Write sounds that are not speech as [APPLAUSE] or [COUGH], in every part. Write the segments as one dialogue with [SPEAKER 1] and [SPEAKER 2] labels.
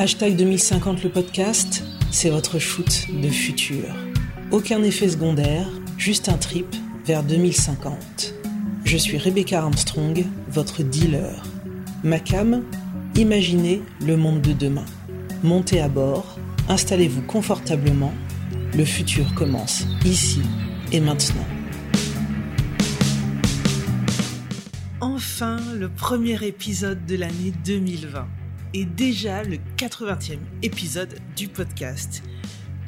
[SPEAKER 1] Hashtag 2050 le podcast, c'est votre shoot de futur. Aucun effet secondaire, juste un trip vers 2050. Je suis Rebecca Armstrong, votre dealer. Ma cam, imaginez le monde de demain. Montez à bord, installez-vous confortablement. Le futur commence ici et maintenant. Enfin, le premier épisode de l'année 2020 et déjà le 80e épisode du podcast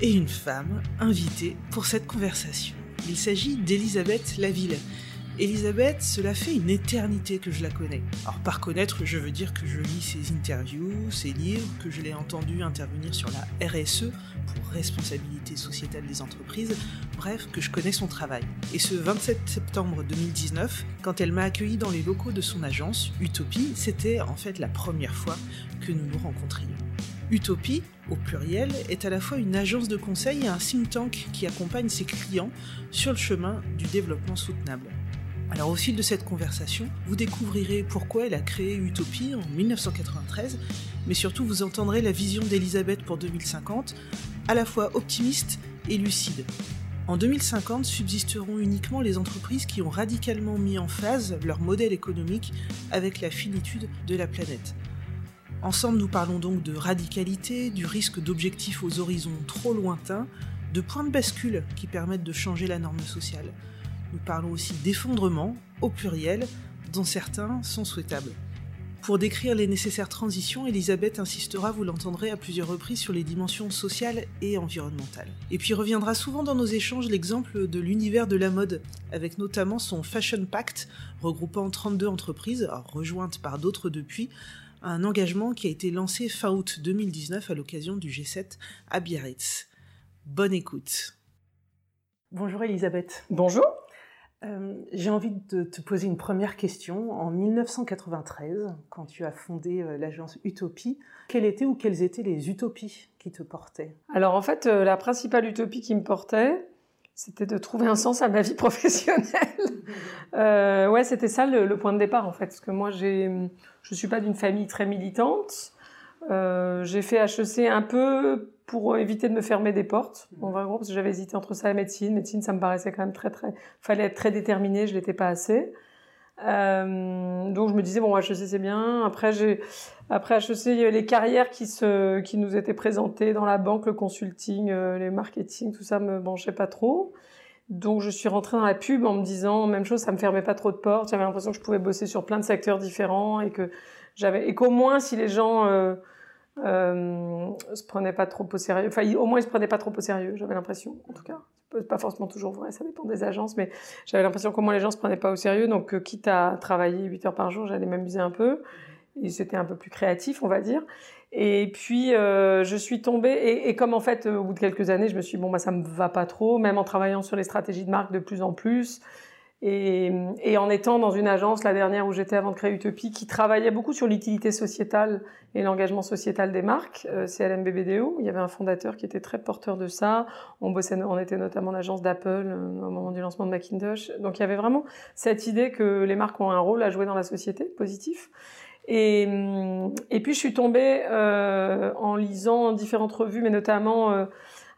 [SPEAKER 1] et une femme invitée pour cette conversation. Il s'agit d'Elisabeth Laville. Elisabeth, cela fait une éternité que je la connais. Alors par connaître, je veux dire que je lis ses interviews, ses livres, que je l'ai entendu intervenir sur la RSE pour responsabilité sociétale des entreprises, bref, que je connais son travail. Et ce 27 septembre 2019, quand elle m'a accueilli dans les locaux de son agence, Utopie, c'était en fait la première fois que nous nous rencontrions. Utopie, au pluriel, est à la fois une agence de conseil et un think tank qui accompagne ses clients sur le chemin du développement soutenable. Alors au fil de cette conversation, vous découvrirez pourquoi elle a créé Utopie en 1993, mais surtout vous entendrez la vision d'Elisabeth pour 2050, à la fois optimiste et lucide. En 2050 subsisteront uniquement les entreprises qui ont radicalement mis en phase leur modèle économique avec la finitude de la planète. Ensemble, nous parlons donc de radicalité, du risque d'objectifs aux horizons trop lointains, de points de bascule qui permettent de changer la norme sociale. Nous parlons aussi d'effondrement, au pluriel, dont certains sont souhaitables. Pour décrire les nécessaires transitions, Elisabeth insistera, vous l'entendrez à plusieurs reprises, sur les dimensions sociales et environnementales. Et puis reviendra souvent dans nos échanges l'exemple de l'univers de la mode, avec notamment son Fashion Pact, regroupant 32 entreprises, rejointes par d'autres depuis, un engagement qui a été lancé fin août 2019 à l'occasion du G7 à Biarritz. Bonne écoute. Bonjour Elisabeth.
[SPEAKER 2] Bonjour.
[SPEAKER 1] Euh, j'ai envie de te poser une première question. En 1993, quand tu as fondé euh, l'agence Utopie, quelles étaient ou quelles étaient les utopies qui te portaient?
[SPEAKER 2] Alors en fait, euh, la principale utopie qui me portait, c'était de trouver un sens à ma vie [LAUGHS] professionnelle. ouais, c'était ça le, point de départ en fait, parce que moi, je suis pas d'une famille très militante. j'ai fait HEC un peu pour éviter de me fermer des portes. En vrai, gros, parce que j'avais hésité entre ça et médecine. Médecine, ça me paraissait quand même très, très. Fallait être très déterminé, je l'étais pas assez. Euh, donc je me disais bon, HEC c'est bien. Après j'ai, après HEC, il y avait les carrières qui se, qui nous étaient présentées dans la banque, le consulting, euh, les marketing, tout ça me branchait pas trop. Donc je suis rentrée dans la pub en me disant même chose, ça me fermait pas trop de portes. J'avais l'impression que je pouvais bosser sur plein de secteurs différents et que j'avais et qu'au moins si les gens euh, euh, se prenait pas trop au sérieux. Enfin, au moins, il se prenait pas trop au sérieux, j'avais l'impression, en tout cas. Pas forcément toujours vrai, ça dépend des agences, mais j'avais l'impression qu'au moins les gens se prenaient pas au sérieux. Donc, euh, quitte à travailler 8 heures par jour, j'allais m'amuser un peu. Et c'était un peu plus créatif, on va dire. Et puis, euh, je suis tombée, et, et, comme en fait, au bout de quelques années, je me suis dit, bon, bah, ça me va pas trop, même en travaillant sur les stratégies de marque de plus en plus. Et, et, en étant dans une agence, la dernière où j'étais avant de créer Utopie, qui travaillait beaucoup sur l'utilité sociétale et l'engagement sociétal des marques, euh, CLMBBDO, il y avait un fondateur qui était très porteur de ça. On bossait, on était notamment l'agence d'Apple euh, au moment du lancement de Macintosh. Donc il y avait vraiment cette idée que les marques ont un rôle à jouer dans la société, positif. Et, et puis je suis tombée euh, en lisant différentes revues, mais notamment euh,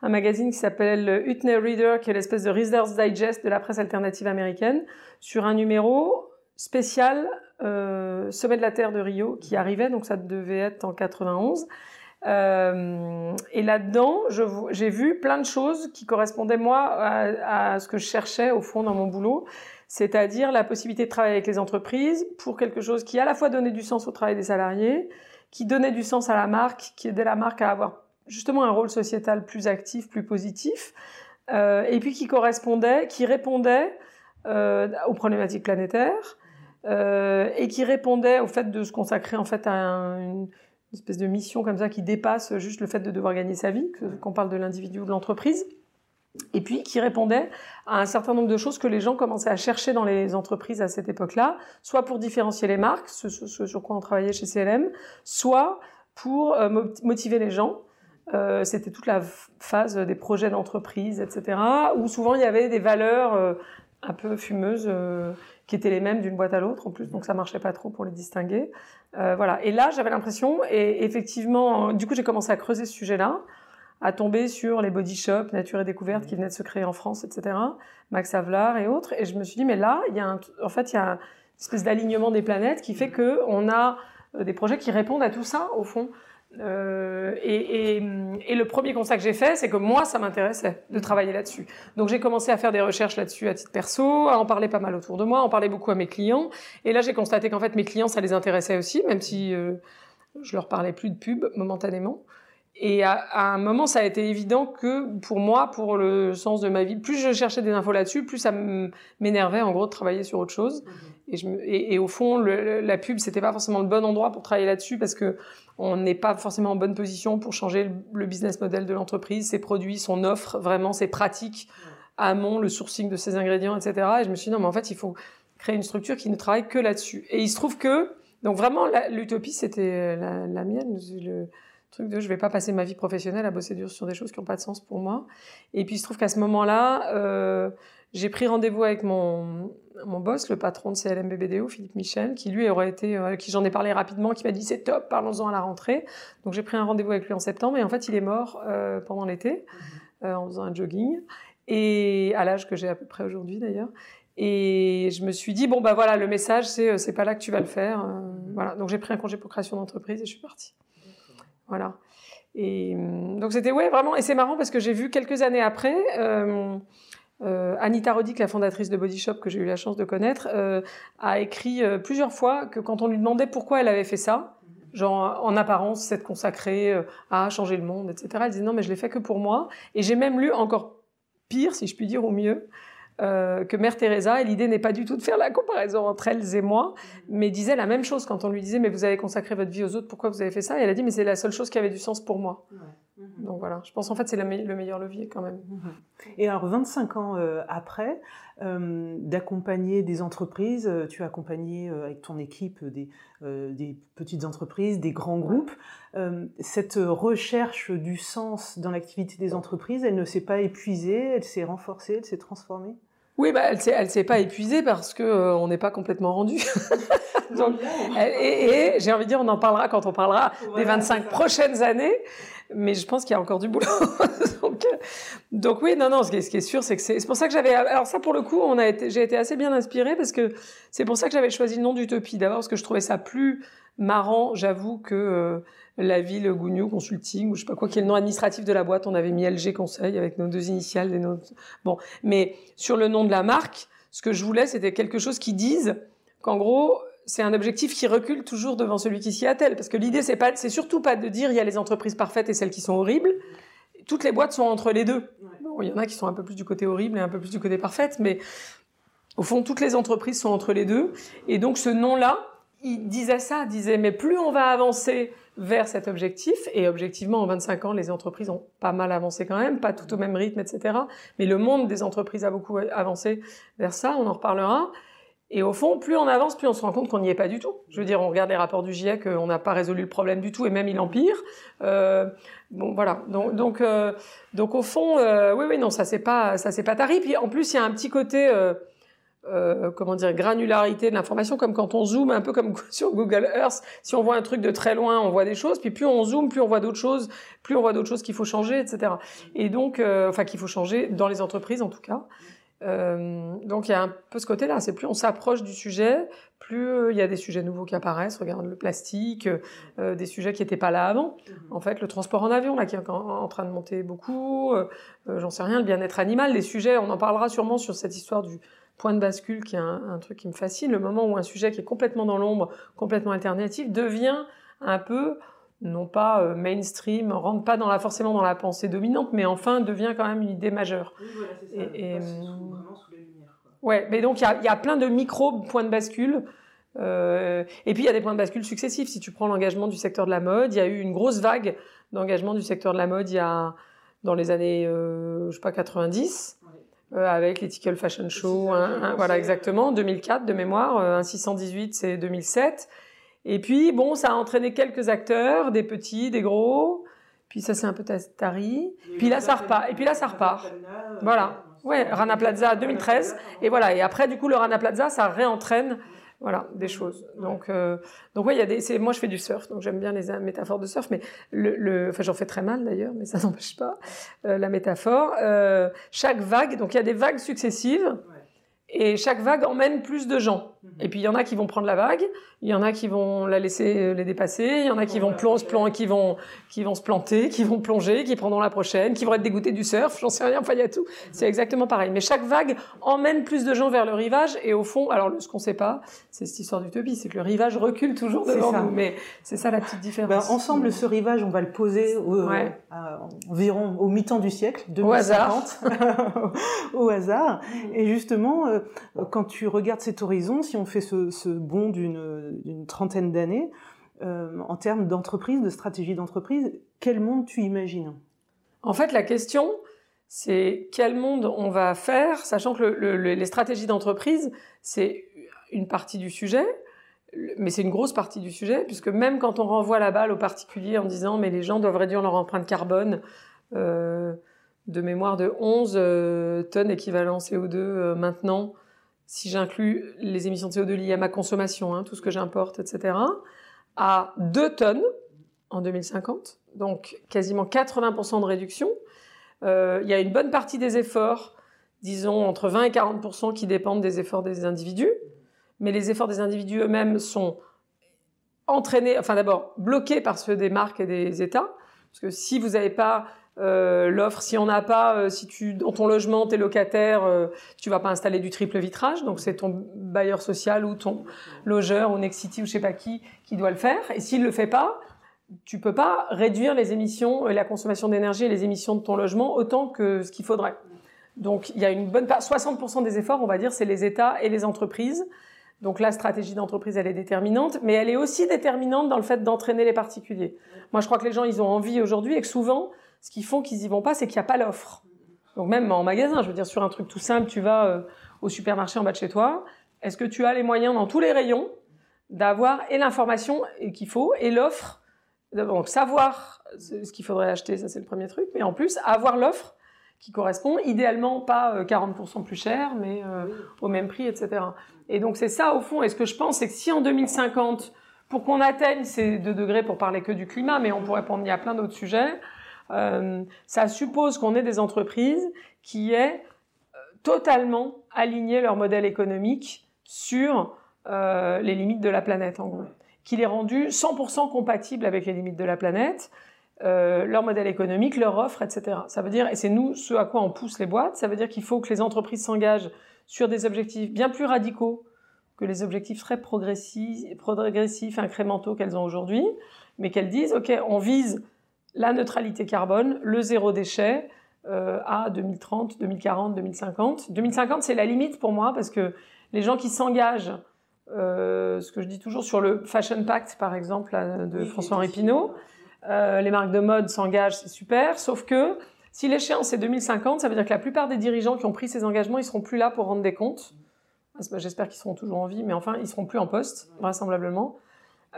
[SPEAKER 2] un magazine qui s'appelle Utner Reader, qui est l'espèce de Reader's Digest de la presse alternative américaine, sur un numéro spécial euh, Sommet de la Terre de Rio qui arrivait, donc ça devait être en 91. Euh, et là-dedans, j'ai vu plein de choses qui correspondaient moi à, à, ce que je cherchais au fond dans mon boulot, c'est-à-dire la possibilité de travailler avec les entreprises pour quelque chose qui à la fois donnait du sens au travail des salariés, qui donnait du sens à la marque, qui aidait la marque à avoir justement un rôle sociétal plus actif, plus positif, euh, et puis qui correspondait, qui répondait euh, aux problématiques planétaires, euh, et qui répondait au fait de se consacrer en fait à une, espèce de mission comme ça qui dépasse juste le fait de devoir gagner sa vie, qu'on parle de l'individu ou de l'entreprise, et puis qui répondait à un certain nombre de choses que les gens commençaient à chercher dans les entreprises à cette époque-là, soit pour différencier les marques, ce, sur quoi on travaillait chez CLM, soit pour motiver les gens euh, c'était toute la phase des projets d'entreprise, etc., où souvent il y avait des valeurs euh, un peu fumeuses euh, qui étaient les mêmes d'une boîte à l'autre en plus, donc ça marchait pas trop pour les distinguer. Euh, voilà. Et là, j'avais l'impression, et effectivement, du coup, j'ai commencé à creuser ce sujet-là, à tomber sur les body shops, Nature et Découverte, qui venaient de se créer en France, etc., Max Havelaar et autres. Et je me suis dit, mais là, il y a un, en fait, il y a une espèce d'alignement des planètes qui fait que on a euh, des projets qui répondent à tout ça, au fond. Euh, et, le premier constat que j'ai fait, c'est que moi, ça m'intéressait de travailler là-dessus. Donc j'ai commencé à faire des recherches là-dessus à titre perso, à en parler pas mal autour de moi, à en parler beaucoup à mes clients. Et là, j'ai constaté qu'en fait, mes clients, ça les intéressait aussi, même si euh, je leur parlais plus de pub momentanément. Et à, à, un moment, ça a été évident que pour moi, pour le sens de ma vie, plus je cherchais des infos là-dessus, plus ça m'énervait en gros de travailler sur autre chose. Et, je, et, et au fond, le, la pub, c'était pas forcément le bon endroit pour travailler là-dessus parce que on n'est pas forcément en bonne position pour changer le business model de l'entreprise, ses produits, son offre, vraiment ses pratiques, amont, le sourcing de ses ingrédients, etc. Et je me suis dit non, mais en fait, il faut créer une structure qui ne travaille que là-dessus. Et il se trouve que, donc vraiment, l'utopie, c'était la, la, mienne. Le truc de je vais pas passer ma vie professionnelle à bosser dur sur des choses qui n'ont pas de sens pour moi. Et puis il se trouve qu'à ce moment-là, euh, j'ai pris rendez-vous avec mon, mon boss, le patron de CLMBBDO, Philippe Michel, qui lui aurait été, euh, qui j'en ai parlé rapidement, qui m'a dit c'est top, parlons-en à la rentrée. Donc j'ai pris un rendez-vous avec lui en septembre et en fait il est mort euh, pendant l'été mmh. euh, en faisant un jogging et à l'âge que j'ai à peu près aujourd'hui d'ailleurs. Et je me suis dit bon bah voilà le message c'est c'est pas là que tu vas le faire. Mmh. Voilà donc j'ai pris un congé pour création d'entreprise et je suis partie. Voilà. Et hum, donc c'était ouais vraiment et c'est marrant parce que j'ai vu quelques années après. Euh, Anita Roddick, la fondatrice de Body Shop que j'ai eu la chance de connaître, euh, a écrit euh, plusieurs fois que quand on lui demandait pourquoi elle avait fait ça, genre en apparence s'être consacrée à changer le monde, etc. Elle disait non mais je l'ai fait que pour moi. Et j'ai même lu encore pire, si je puis dire, ou mieux, que Mère Teresa, et l'idée n'est pas du tout de faire la comparaison entre elles et moi, mais disait la même chose quand on lui disait mais vous avez consacré votre vie aux autres, pourquoi vous avez fait ça? Et elle a dit mais c'est la seule chose qui avait du sens pour moi. Mmh. Donc voilà, je pense en fait c'est le, me le, meilleur levier quand même. Mmh.
[SPEAKER 1] Et alors 25 ans euh, après, euh, d'accompagner des entreprises, euh, tu as accompagné avec ton équipe des, des, petites entreprises, des grands groupes. cette recherche du sens dans l'activité des entreprises, elle ne s'est pas épuisée, elle s'est renforcée, elle s'est transformée?
[SPEAKER 2] Oui, bah, elle s'est, elle s'est pas épuisée parce que euh, on n'est pas complètement rendu. [LAUGHS] Donc, et, et j'ai envie de dire, on en parlera quand on parlera voilà, des 25 prochaines années. Mais je pense qu'il y a encore du boulot. [LAUGHS] donc, euh, donc, oui, non, non. Ce qui est, sûr, c'est que c'est, c'est pour ça que j'avais. Alors ça, pour le coup, on a été, j'ai été assez bien inspirée parce que c'est pour ça que j'avais choisi le nom d'Utopie. D'abord parce que je trouvais ça plus marrant, j'avoue, que euh, la ville Gougnou Consulting ou je sais pas quoi, qui est le nom administratif de la boîte. On avait mis LG Conseil avec nos deux initiales. Et nos... Bon, mais sur le nom de la marque, ce que je voulais, c'était quelque chose qui dise qu'en gros, c'est un objectif qui recule toujours devant celui qui s'y attelle. Parce que l'idée, c'est pas, c'est surtout pas de dire il y a les entreprises parfaites et celles qui sont horribles. Toutes les boîtes sont entre les deux. Bon, il y en a qui sont un peu plus du côté horrible et un peu plus du côté parfaite, mais au fond, toutes les entreprises sont entre les deux. Et donc, ce nom-là, il disait ça, il disait, mais plus on va avancer vers cet objectif, et objectivement, en 25 ans, les entreprises ont pas mal avancé quand même, pas tout au même rythme, etc. Mais le monde des entreprises a beaucoup avancé vers ça, on en reparlera. Et au fond, plus on avance, plus on se rend compte qu'on n'y est pas du tout. Je veux dire, on regarde les rapports du GIEC, on n'a pas résolu le problème du tout, et même il empire. Euh, bon, voilà. Donc, donc, euh, donc au fond, euh, oui, oui, non, ça c'est pas, ça c'est pas tari. Puis en plus, il y a un petit côté euh, euh, comment dire, granularité de l'information, comme quand on zoome, un peu comme [LAUGHS] sur Google Earth. Si on voit un truc de très loin, on voit des choses, puis plus on zoome, plus on voit d'autres choses, plus on voit d'autres choses qu'il faut changer, etc. Et donc, euh, enfin, qu'il faut changer dans les entreprises en tout cas. Euh, donc il y a un peu ce côté-là, c'est plus on s'approche du sujet, plus euh, il y a des sujets nouveaux qui apparaissent. Regarde le plastique, euh, des sujets qui n'étaient pas là avant. En fait, le transport en avion là qui est en, train de monter beaucoup. J'en sais rien, le bien-être animal, les sujets. On en parlera sûrement sur cette histoire du point de bascule qui est un, un, truc qui me fascine, le moment où un sujet qui est complètement dans l'ombre, complètement alternatif, devient un peu, non pas euh, mainstream, rentre pas dans la, forcément dans la pensée dominante, mais enfin devient quand même une idée majeure.
[SPEAKER 1] Oui, voilà, c'est ça. Et, et sous, vraiment sous la lumière. Quoi.
[SPEAKER 2] Ouais, mais donc il y a, y a, plein de micro points de bascule. Euh, et puis il y a des points de bascule successifs. Si tu prends l'engagement du secteur de la mode, il y a eu une grosse vague d'engagement du secteur de la mode il y a dans les années, euh, je sais pas, 90 euh, avec l'Ethical Fashion Show, un, un, voilà exactement, 2004 de mémoire, euh, un 618 c'est 2007. Et puis bon, ça a entraîné quelques acteurs, des petits, des gros. Puis ça c'est un peu tari. Puis là ça repart. Et puis là ça repart. Voilà. Ouais, Rana Plaza 2013. Et voilà. Et après, du coup, le Rana Plaza, ça réentraîne voilà, des choses. Donc, euh, donc ouais, il y a des. Moi, je fais du surf, donc j'aime bien les métaphores de surf, mais le, le enfin, j'en fais très mal d'ailleurs, mais ça [LAUGHS] n'empêche pas euh, la métaphore. Euh, chaque vague, donc il y a des vagues successives, et chaque vague emmène plus de gens. Et puis il y en a qui vont prendre la vague, il y en a qui vont la laisser euh, les dépasser, il y en a qui vont, plon, plon, qui vont, qui vont se planter, qui vont plonger, qui prendront la prochaine, qui vont être dégoûtés du surf, j'en sais rien, enfin il y a tout. C'est exactement pareil. Mais chaque vague emmène plus de gens vers le rivage et au fond, alors ce qu'on sait pas, c'est cette histoire d'utopie, c'est que le rivage recule toujours devant nous. Mais c'est ça la petite différence.
[SPEAKER 1] Ben, ensemble, ce rivage, on va le poser au, environ au mi-temps du siècle, 2050, au hasard. [LAUGHS] au hasard. Et justement, euh, quand tu regardes cet horizon, on fait ce, ce bond d'une trentaine d'années, euh, en termes d'entreprise, de stratégie d'entreprise, quel monde tu imagines?
[SPEAKER 2] En fait, la question, c'est quel monde on va faire, sachant que les stratégies d'entreprise, c'est une partie du sujet, mais c'est une grosse partie du sujet, puisque même quand on renvoie la balle aux particuliers en disant mais les gens doivent réduire leur empreinte carbone euh, de mémoire de 11 euh, tonnes équivalent CO2 maintenant, si j'inclus les émissions de CO2 liées à ma consommation, hein, tout ce que j'importe, etc., à 2 tonnes en 2050, donc quasiment 80% de réduction. Euh, il y a une bonne partie des efforts, disons entre 20 et 40% qui dépendent des efforts des individus, mais les efforts des individus eux-mêmes sont entraînés, enfin d'abord bloqués par ceux des marques et des États, parce que si vous n'avez pas euh, l'offre, si on n'a pas, euh, si tu dans ton logement t'es locataire, euh, tu vas pas installer du triple vitrage, donc c'est ton bailleur social ou ton logeur ou Nexity ou je sais pas qui qui doit le faire. Et s'il le fait pas, tu peux pas réduire les émissions, la consommation d'énergie et les émissions de ton logement autant que ce qu'il faudrait. Donc il y a une bonne part, 60% des efforts, on va dire, c'est les États et les entreprises. Donc la stratégie d'entreprise, elle est déterminante, mais elle est aussi déterminante dans le fait d'entraîner les particuliers. Moi, je crois que les gens, ils ont envie aujourd'hui et que souvent, ce qui font qu'ils y vont pas, c'est qu'il n'y a pas l'offre. Donc même en magasin, je veux dire sur un truc tout simple, tu vas euh, au supermarché en bas de chez toi, est-ce que tu as les moyens dans tous les rayons d'avoir et l'information qu'il faut et l'offre donc savoir ce qu'il faudrait acheter, ça c'est le premier truc, mais en plus avoir l'offre qui correspond, idéalement pas 40% euh, plus cher, mais euh, au même prix, etc. Et donc c'est ça au fond. Et ce que je pense, c'est que si en 2050, pour qu'on atteigne ces 2 degrés, pour parler que du climat, mais on pourrait prendre il y a plein d'autres sujets, euh, ça suppose qu'on ait des entreprises qui aient euh, totalement aligné leur modèle économique sur euh, les limites de la planète, en gros. Qu'il ait rendu 100% compatible avec les limites de la planète, leur modèle économique, leur offre, etc. Ça veut dire, et c'est nous ce à quoi on pousse les boîtes, ça veut dire qu'il faut que les entreprises s'engagent sur des objectifs bien plus radicaux que les objectifs très progressifs, progressifs incrémentaux qu'elles ont aujourd'hui, mais qu'elles disent, OK, on vise la neutralité carbone, le zéro déchet euh, à 2030, 2040, 2050. 2050, c'est la limite pour moi parce que les gens qui s'engagent, euh, ce que je dis toujours sur le Fashion Pact, par exemple, de François-Henri Pinault, euh, les marques de mode s'engagent, c'est super, sauf que si l'échéance est 2050, ça veut dire que la plupart des dirigeants qui ont pris ces engagements, ils seront plus là pour rendre des comptes. J'espère qu'ils seront toujours en vie, mais enfin, ils seront plus en poste, vraisemblablement.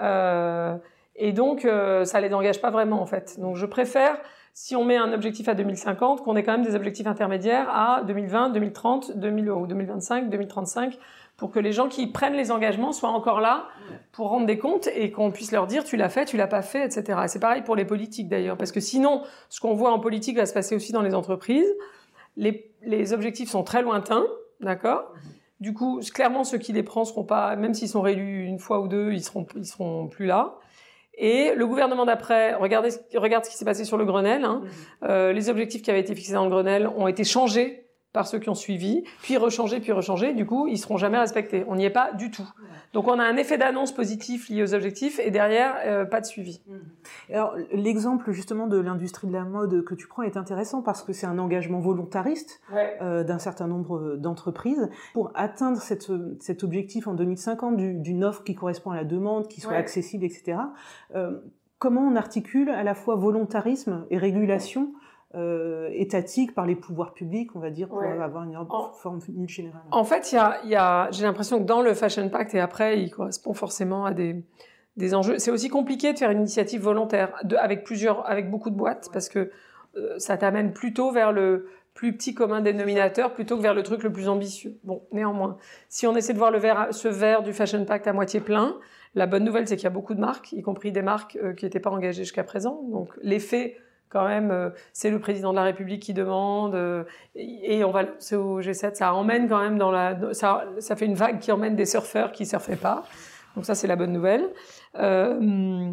[SPEAKER 2] Euh, et donc, euh, ça les engage pas vraiment, en fait. Donc, je préfère, si on met un objectif à 2050, qu'on ait quand même des objectifs intermédiaires à 2020, 2030, 2000, ou 2025, 2035, pour que les gens qui prennent les engagements soient encore là pour rendre des comptes et qu'on puisse leur dire tu l'as fait, tu l'as pas fait, etc. Et c'est pareil pour les politiques d'ailleurs, parce que sinon, ce qu'on voit en politique va se passer aussi dans les entreprises. Les, les objectifs sont très lointains, d'accord? Du coup, clairement, ceux qui les prennent seront pas, même s'ils sont réélus une fois ou deux, ils seront, ils seront plus là. Et le gouvernement d'après, regardez, regarde ce qui s'est passé sur le Grenelle. Hein. Mhm. Euh, les objectifs qui avaient été fixés dans le Grenelle ont été changés par ceux qui ont suivi, puis rechangés, puis rechangés. Du coup, ils seront jamais respectés. On n'y est pas du tout. Donc, on a un effet d'annonce positif lié aux objectifs et derrière, euh, pas de suivi. Mhm.
[SPEAKER 1] Alors, l'exemple justement de l'industrie de la mode que tu prends est intéressant parce que c'est un engagement volontariste euh, d'un certain nombre d'entreprises pour atteindre cette, cet objectif en 2050 d'une offre qui correspond à la demande, qui soit accessible, etc. Euh, comment on articule à la fois volontarisme et régulation euh, étatique par les pouvoirs publics, on va dire, pour avoir une forme générale.
[SPEAKER 2] En fait, il y a, y a j'ai l'impression que dans le Fashion Pact et après, il correspond forcément à des, des enjeux. C'est aussi compliqué de faire une initiative volontaire de, avec plusieurs, avec beaucoup de boîtes, parce que euh, ça t'amène plutôt vers le plus petit commun dénominateur plutôt que vers le truc le plus ambitieux. Bon, néanmoins, si on essaie de voir le verre, ce verre du Fashion Pact à moitié plein, la bonne nouvelle, c'est qu'il y a beaucoup de marques, y compris des marques euh, qui n'étaient pas engagées jusqu'à présent. Donc, l'effet, quand même, euh, c'est le président de la République qui demande, euh, et on va lancer au G7. Ça emmène quand même dans la, ça, ça fait une vague qui emmène des surfeurs qui surfaient pas. Donc ça, c'est la bonne nouvelle. Euh,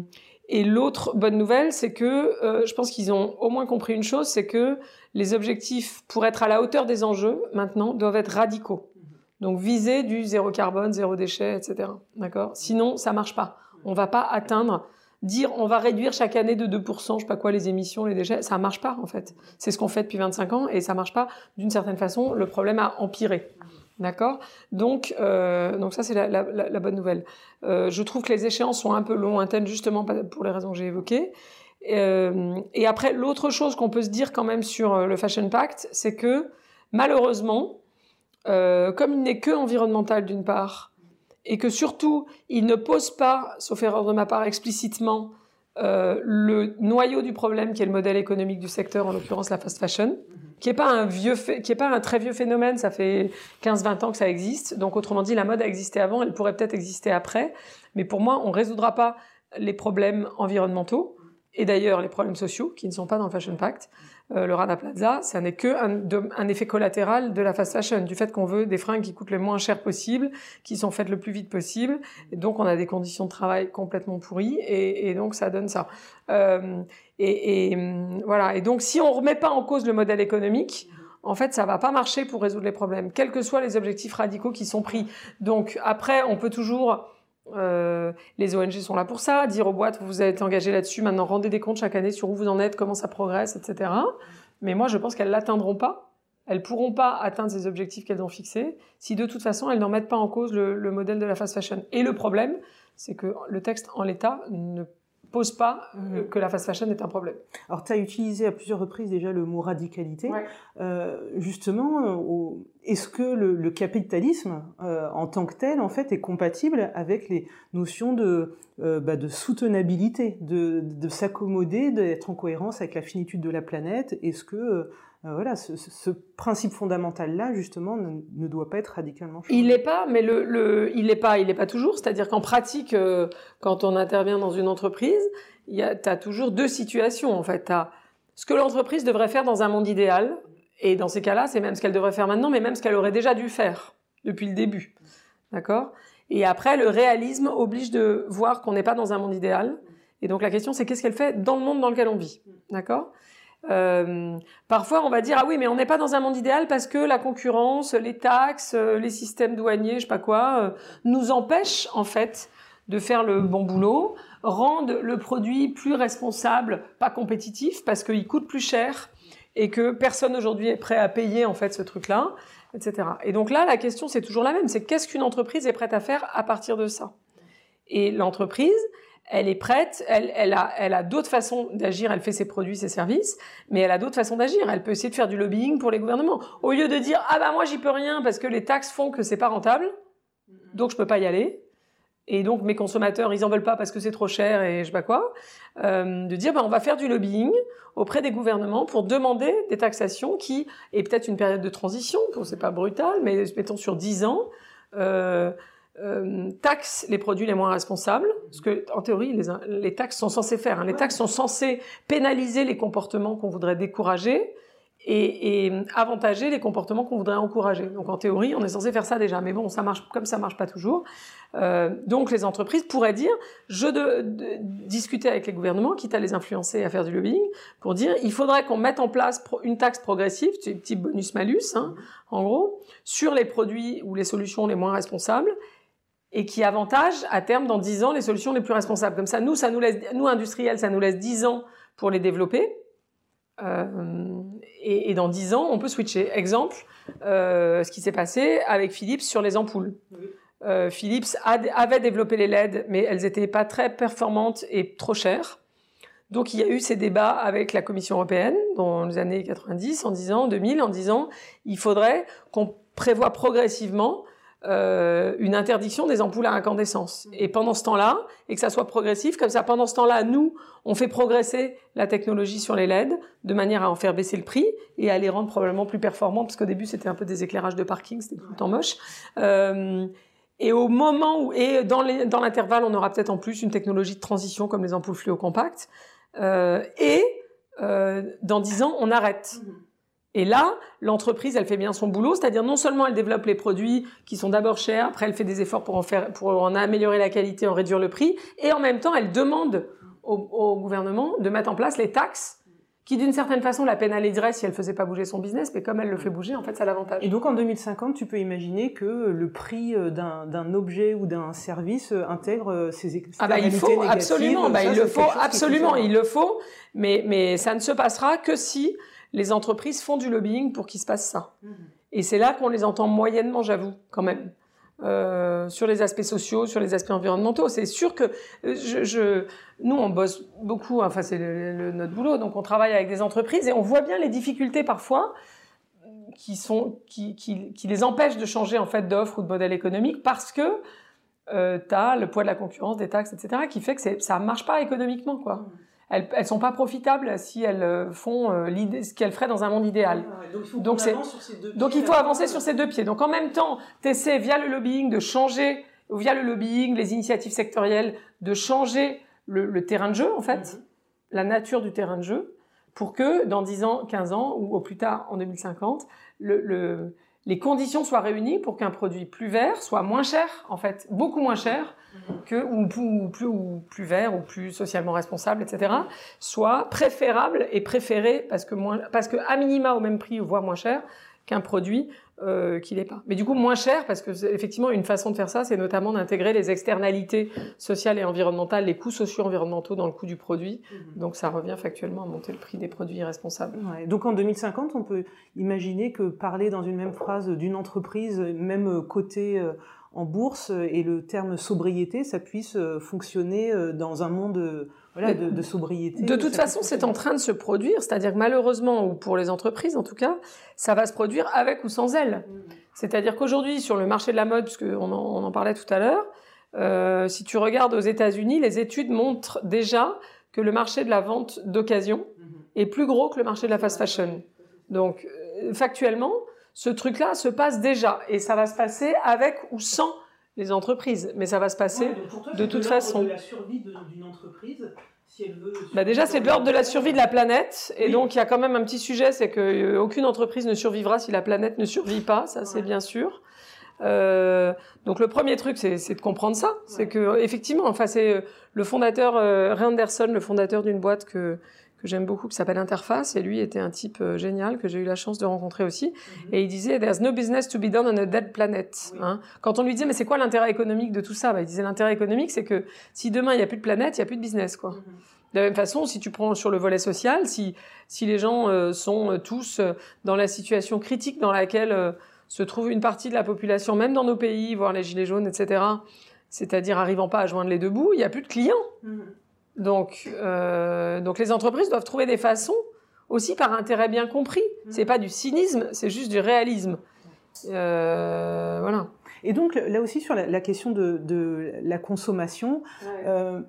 [SPEAKER 2] et l'autre bonne nouvelle, c'est que je pense qu'ils ont au moins compris une chose, c'est que les objectifs, pour être à la hauteur des enjeux, maintenant, doivent être radicaux. Donc viser du zéro carbone, zéro déchet, etc. D'accord? Sinon, ça marche pas. On va pas atteindre, dire on va réduire chaque année de 2%, je sais pas quoi, les émissions, les déchets, ça marche pas en fait. C'est ce qu'on fait depuis 25 ans et ça marche pas. D'une certaine façon, le problème a empiré. D'accord? Donc, euh, donc ça, c'est la, la, la, bonne nouvelle. Euh, je trouve que les échéances sont un peu lointaines, justement pour les raisons que j'ai évoquées. Euh, et après, l'autre chose qu'on peut se dire quand même sur euh, le Fashion Pact, c'est que malheureusement, euh, comme il n'est que environnemental d'une part, et que surtout, il ne pose pas, sauf erreur de ma part, explicitement euh, le noyau du problème qui est le modèle économique du secteur, en l'occurrence la fast fashion, qui est pas un vieux, qui est pas un très vieux phénomène, ça fait 15-20 ans que ça existe. Donc autrement dit, la mode a existé avant, elle pourrait peut-être exister après, mais pour moi, on résoudra pas les problèmes environnementaux et d'ailleurs les problèmes sociaux qui ne sont pas dans le Fashion Pact. Euh, le Rana Plaza, ça n'est que un, un, effet collatéral de la fast fashion, du fait qu'on veut des fringues qui coûtent le moins cher possible, qui sont faites le plus vite possible, et donc on a des conditions de travail complètement pourries, et, et donc ça donne ça. Euh, et, et, voilà. Et donc si on remet pas en cause le modèle économique, en fait, ça va pas marcher pour résoudre les problèmes, quels que soient les objectifs radicaux qui sont pris. Donc après, on peut toujours euh, les ONG sont là pour ça, dire aux boîtes, vous êtes engagé là-dessus, maintenant rendez des comptes chaque année sur où vous en êtes, comment ça progresse, etc. Mais moi, je pense qu'elles l'atteindront pas. Elles pourront pas atteindre ces objectifs qu'elles ont fixés si de toute façon elles n'en mettent pas en cause le, le modèle de la fast fashion. Et le problème, c'est que le texte en l'état ne pose pas euh, que la fast fashion est un problème.
[SPEAKER 1] Alors, tu as utilisé à plusieurs reprises déjà le mot radicalité.
[SPEAKER 2] Ouais.
[SPEAKER 1] Euh, justement, euh, est-ce que le, le capitalisme euh, en tant que tel, en fait, est compatible avec les notions de, euh, bah, de soutenabilité, de, de s'accommoder, d'être en cohérence avec la finitude de la planète? Est-ce que euh, voilà, ce, principe fondamental-là, justement, ne, doit pas être radicalement changé.
[SPEAKER 2] Il n'est pas, mais il n'est pas, il n'est pas toujours. C'est-à-dire qu'en pratique, euh, quand on intervient dans une entreprise, a, as toujours deux situations. En fait, as ce que l'entreprise devrait faire dans un monde idéal, et dans ces cas-là, c'est même ce qu'elle devrait faire maintenant, mais même ce qu'elle aurait déjà dû faire depuis le début. D'accord? Et après, le réalisme oblige de voir qu'on n'est pas dans un monde idéal. Et donc la question, c'est qu'est-ce qu'elle fait dans le monde dans lequel on vit? D'accord? Euh, parfois, on va dire ah oui, mais on n'est pas dans un monde idéal parce que la concurrence, les taxes, euh, les systèmes douaniers, je sais pas quoi, euh, nous empêchent en fait de faire le bon boulot, rendent le produit plus responsable, pas compétitif parce qu'il coûte plus cher et que personne aujourd'hui est prêt à payer en fait ce truc-là, etc. Et donc là, la question c'est toujours la même, c'est qu'est-ce qu'une entreprise est prête à faire à partir de ça? Et l'entreprise, elle est prête, elle, elle a, elle a d'autres façons d'agir, elle fait ses produits, ses services, mais elle a d'autres façons d'agir. Elle peut essayer de faire du lobbying pour les gouvernements. Au lieu de dire ah bah moi j'y peux rien parce que les taxes font que c'est pas rentable, donc je peux pas y aller. Et donc mes consommateurs ils en veulent pas parce que c'est trop cher et je sais pas quoi. Euh, de dire bah on va faire du lobbying auprès des gouvernements pour demander des taxations qui et peut-être une période de transition, c'est pas brutal, mais mettons sur 10 ans. Euh, euh, taxe les produits les moins responsables, parce que en théorie les, les taxes sont censées faire. Hein, les taxes sont censées pénaliser les comportements qu'on voudrait décourager et, et, avantager les comportements qu'on voudrait encourager. Donc en théorie, on est censé faire ça déjà, mais bon, ça marche comme ça marche pas toujours. Euh, donc les entreprises pourraient dire, je de, de, discuter avec les gouvernements, quitte à les influencer à faire du lobbying, pour dire, il faudrait qu'on mette en place une taxe progressive, petit bonus malus, hein, en gros, sur les produits ou les solutions les moins responsables et qui avantage à terme dans 10 ans les solutions les plus responsables. Comme ça, nous, ça nous laisse, nous industriels, ça nous laisse 10 ans pour les développer. Euh, et, et, dans 10 ans, on peut switcher. Exemple, euh, ce qui s'est passé avec Philips sur les ampoules. Oui. Euh, Philips a, avait développé les LED, mais elles n'étaient pas très performantes et trop chères. Donc il y a eu ces débats avec la Commission européenne dans les années 90, en disant 2000, en disant il faudrait qu'on prévoit progressivement euh, une interdiction des ampoules à incandescence. Et pendant ce temps-là, et que ça soit progressif, comme ça, pendant ce temps-là, nous, on fait progresser la technologie sur les LED de manière à en faire baisser le prix et à les rendre probablement plus performants, parce qu'au début, c'était un peu des éclairages de parking, c'était tout le temps moche. Euh, et au moment où, et dans l'intervalle, on aura peut-être en plus une technologie de transition comme les ampoules fluo compactes. Euh, et euh, dans dix ans, on arrête. Et là, l'entreprise, elle fait bien son boulot, c'est-à-dire non seulement elle développe les produits qui sont d'abord chers, après elle fait des efforts pour en faire, pour en améliorer la qualité, en réduire le prix, et en même temps, elle demande au, au gouvernement de mettre en place les taxes qui d'une certaine façon la pénaliserait si elle faisait pas bouger son business, mais comme elle le fait bouger, en fait, ça l'avantage.
[SPEAKER 1] Et donc en 2050, tu peux imaginer que le prix euh, d'un objet ou d'un service euh, intègre euh, ces
[SPEAKER 2] Ah bah il faut absolument, bah, il le faut absolument, il le faut, mais mais ça ne se passera que si les entreprises font du lobbying pour qu'il se passe ça. Mhm. Et c'est là qu'on les entend moyennement, j'avoue, quand même. Euh, sur les aspects sociaux, sur les aspects environnementaux. C'est sûr que euh, je, je, nous, on bosse beaucoup, enfin c'est notre boulot, donc on travaille avec des entreprises et on voit bien les difficultés parfois qui, sont, qui, qui, qui les empêchent de changer en fait d'offre ou de modèle économique parce que euh, tu as le poids de la concurrence, des taxes, etc., qui fait que ça marche pas économiquement. quoi. Mmh elles, elles sont pas profitables si elles euh, font euh, l'idée, ce qu'elles feraient dans un monde idéal.
[SPEAKER 1] donc il faut,
[SPEAKER 2] donc, il faut avancer sur ces deux pieds. Donc en même temps, tu essaies via le lobbying de changer, via le lobbying, les initiatives sectorielles, de changer le, terrain de jeu en fait, mhm. la nature du terrain de jeu, pour que dans 10 ans, 15 ans ou au plus tard en 2050, le, le les conditions soient réunies pour qu'un produit plus vert soit moins cher, en fait, beaucoup moins cher que ou, plus ou plus vert ou plus socialement responsable, etc. soit préférable et préféré parce que moins parce que à minima au même prix voire moins cher qu'un produit euh, qui n'est pas. Mais du coup moins cher parce que effectivement une façon de faire ça, c'est notamment d'intégrer les externalités sociales et environnementales, les coûts socio-environnementaux dans le coût du produit. Mhm. Donc ça revient factuellement à monter le prix des produits irresponsables.
[SPEAKER 1] Ouais. Donc en 2050, on peut imaginer que parler dans une même phrase d'une entreprise, même côté euh, en bourse et le terme sobriété, ça puisse euh, fonctionner euh, dans un monde voilà, de, de, sobriété.
[SPEAKER 2] De toute façon, c'est en train de se produire, c'est-à-dire que malheureusement, ou pour les entreprises en tout cas, ça va se produire avec ou sans elles. Mm. C'est-à-dire qu'aujourd'hui, sur le marché de la mode, puisqu'on en, on en parlait tout à l'heure, euh, si tu regardes aux États-Unis, les études montrent déjà que le marché de la vente d'occasion mm-hmm. est plus gros que le marché de la fast fashion. Donc, euh, factuellement, ce truc-là se passe déjà, et ça va se passer avec ou sans les entreprises, mais ça va se passer de toute façon.
[SPEAKER 1] De la survie d'une entreprise, si elle veut.
[SPEAKER 2] Bah déjà, c'est de l'ordre de la survie de la planète, et donc il y a quand même un petit sujet, c'est que aucune entreprise ne survivra si la planète ne survit pas, ça c'est bien sûr. Euh, donc le premier truc, c'est de comprendre ça, c'est que effectivement, enfin c'est le fondateur euh, Ray Anderson, le fondateur d'une boîte que que j'aime beaucoup, qui s'appelle Interface, et lui était un type euh, génial que j'ai eu la chance de rencontrer aussi. Mhm. Et il disait, There's no business to be done on a dead planet. Hein. Quand on lui disait, mais c'est quoi l'intérêt économique de tout ça? Bah, Il disait, l'intérêt économique, c'est que si demain il n'y a plus de planète, il n'y a plus de business. quoi. Mhm. De la même façon, si tu prends sur le volet social, si, si les gens euh, sont euh, tous dans la situation critique dans laquelle se trouve une partie de la population, même dans nos pays, voire les gilets jaunes, etc., c'est-à-dire arrivant pas à joindre les deux bouts, il n'y a plus de clients. Mhm. Donc, euh, donc les entreprises doivent trouver des façons aussi par intérêt bien compris. C'est pas du cynisme, c'est juste du réalisme. Euh, voilà.
[SPEAKER 1] Et donc là aussi sur la, question de, de, la consommation, euh,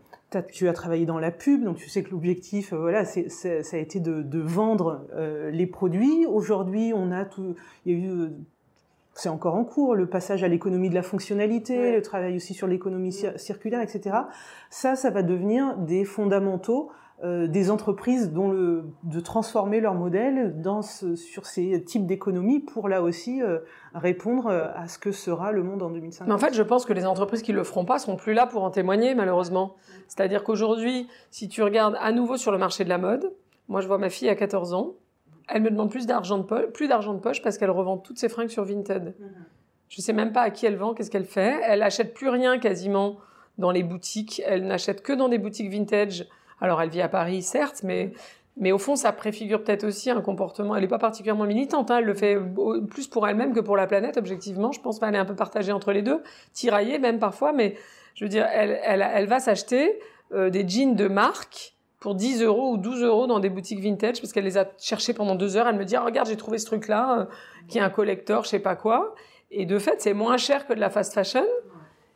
[SPEAKER 1] tu as travaillé dans la pub, donc tu sais que l'objectif, euh, voilà, ça a été de, de vendre euh, les produits. Aujourd'hui, on a tout, il y a eu c'est encore en cours, le passage à l'économie de la fonctionnalité, le travail aussi sur l'économie circulaire, etc. Ça, ça va devenir des fondamentaux euh, des entreprises dont le, de transformer leur modèle dans ce, sur ces types d'économies pour là aussi euh, répondre euh, à ce que sera le monde en 2050.
[SPEAKER 2] Mais en fait, je pense que les entreprises qui le feront pas sont plus là pour en témoigner, malheureusement. C'est-à-dire qu'aujourd'hui, si tu regardes à nouveau sur le marché de la mode, moi je vois ma fille à 14 ans, elle me demande plus d'argent de poche, plus d'argent de poche parce qu'elle revend toutes ses fringues sur Vinted. Je mhm. Je sais même pas à qui elle vend, qu'est-ce qu'elle fait. Elle achète plus rien quasiment dans les boutiques. Elle n'achète que dans des boutiques vintage. Alors elle vit à Paris, certes, mais mais au fond, ça préfigure peut-être aussi un comportement. Elle n'est pas particulièrement militante. Hein. Elle le fait plus pour elle-même que pour la planète, objectivement. Je pense qu'elle est un peu partagée entre les deux, tiraillée même parfois. Mais je veux dire, elle, elle, elle va s'acheter euh, des jeans de marque pour 10 euros ou 12 euros dans des boutiques vintage parce qu'elle les a cherchés pendant deux heures. Elle me dit, ah, regarde, j'ai trouvé ce truc-là, euh, qui est un collector, je sais pas quoi. Et de fait, c'est moins cher que de la fast fashion.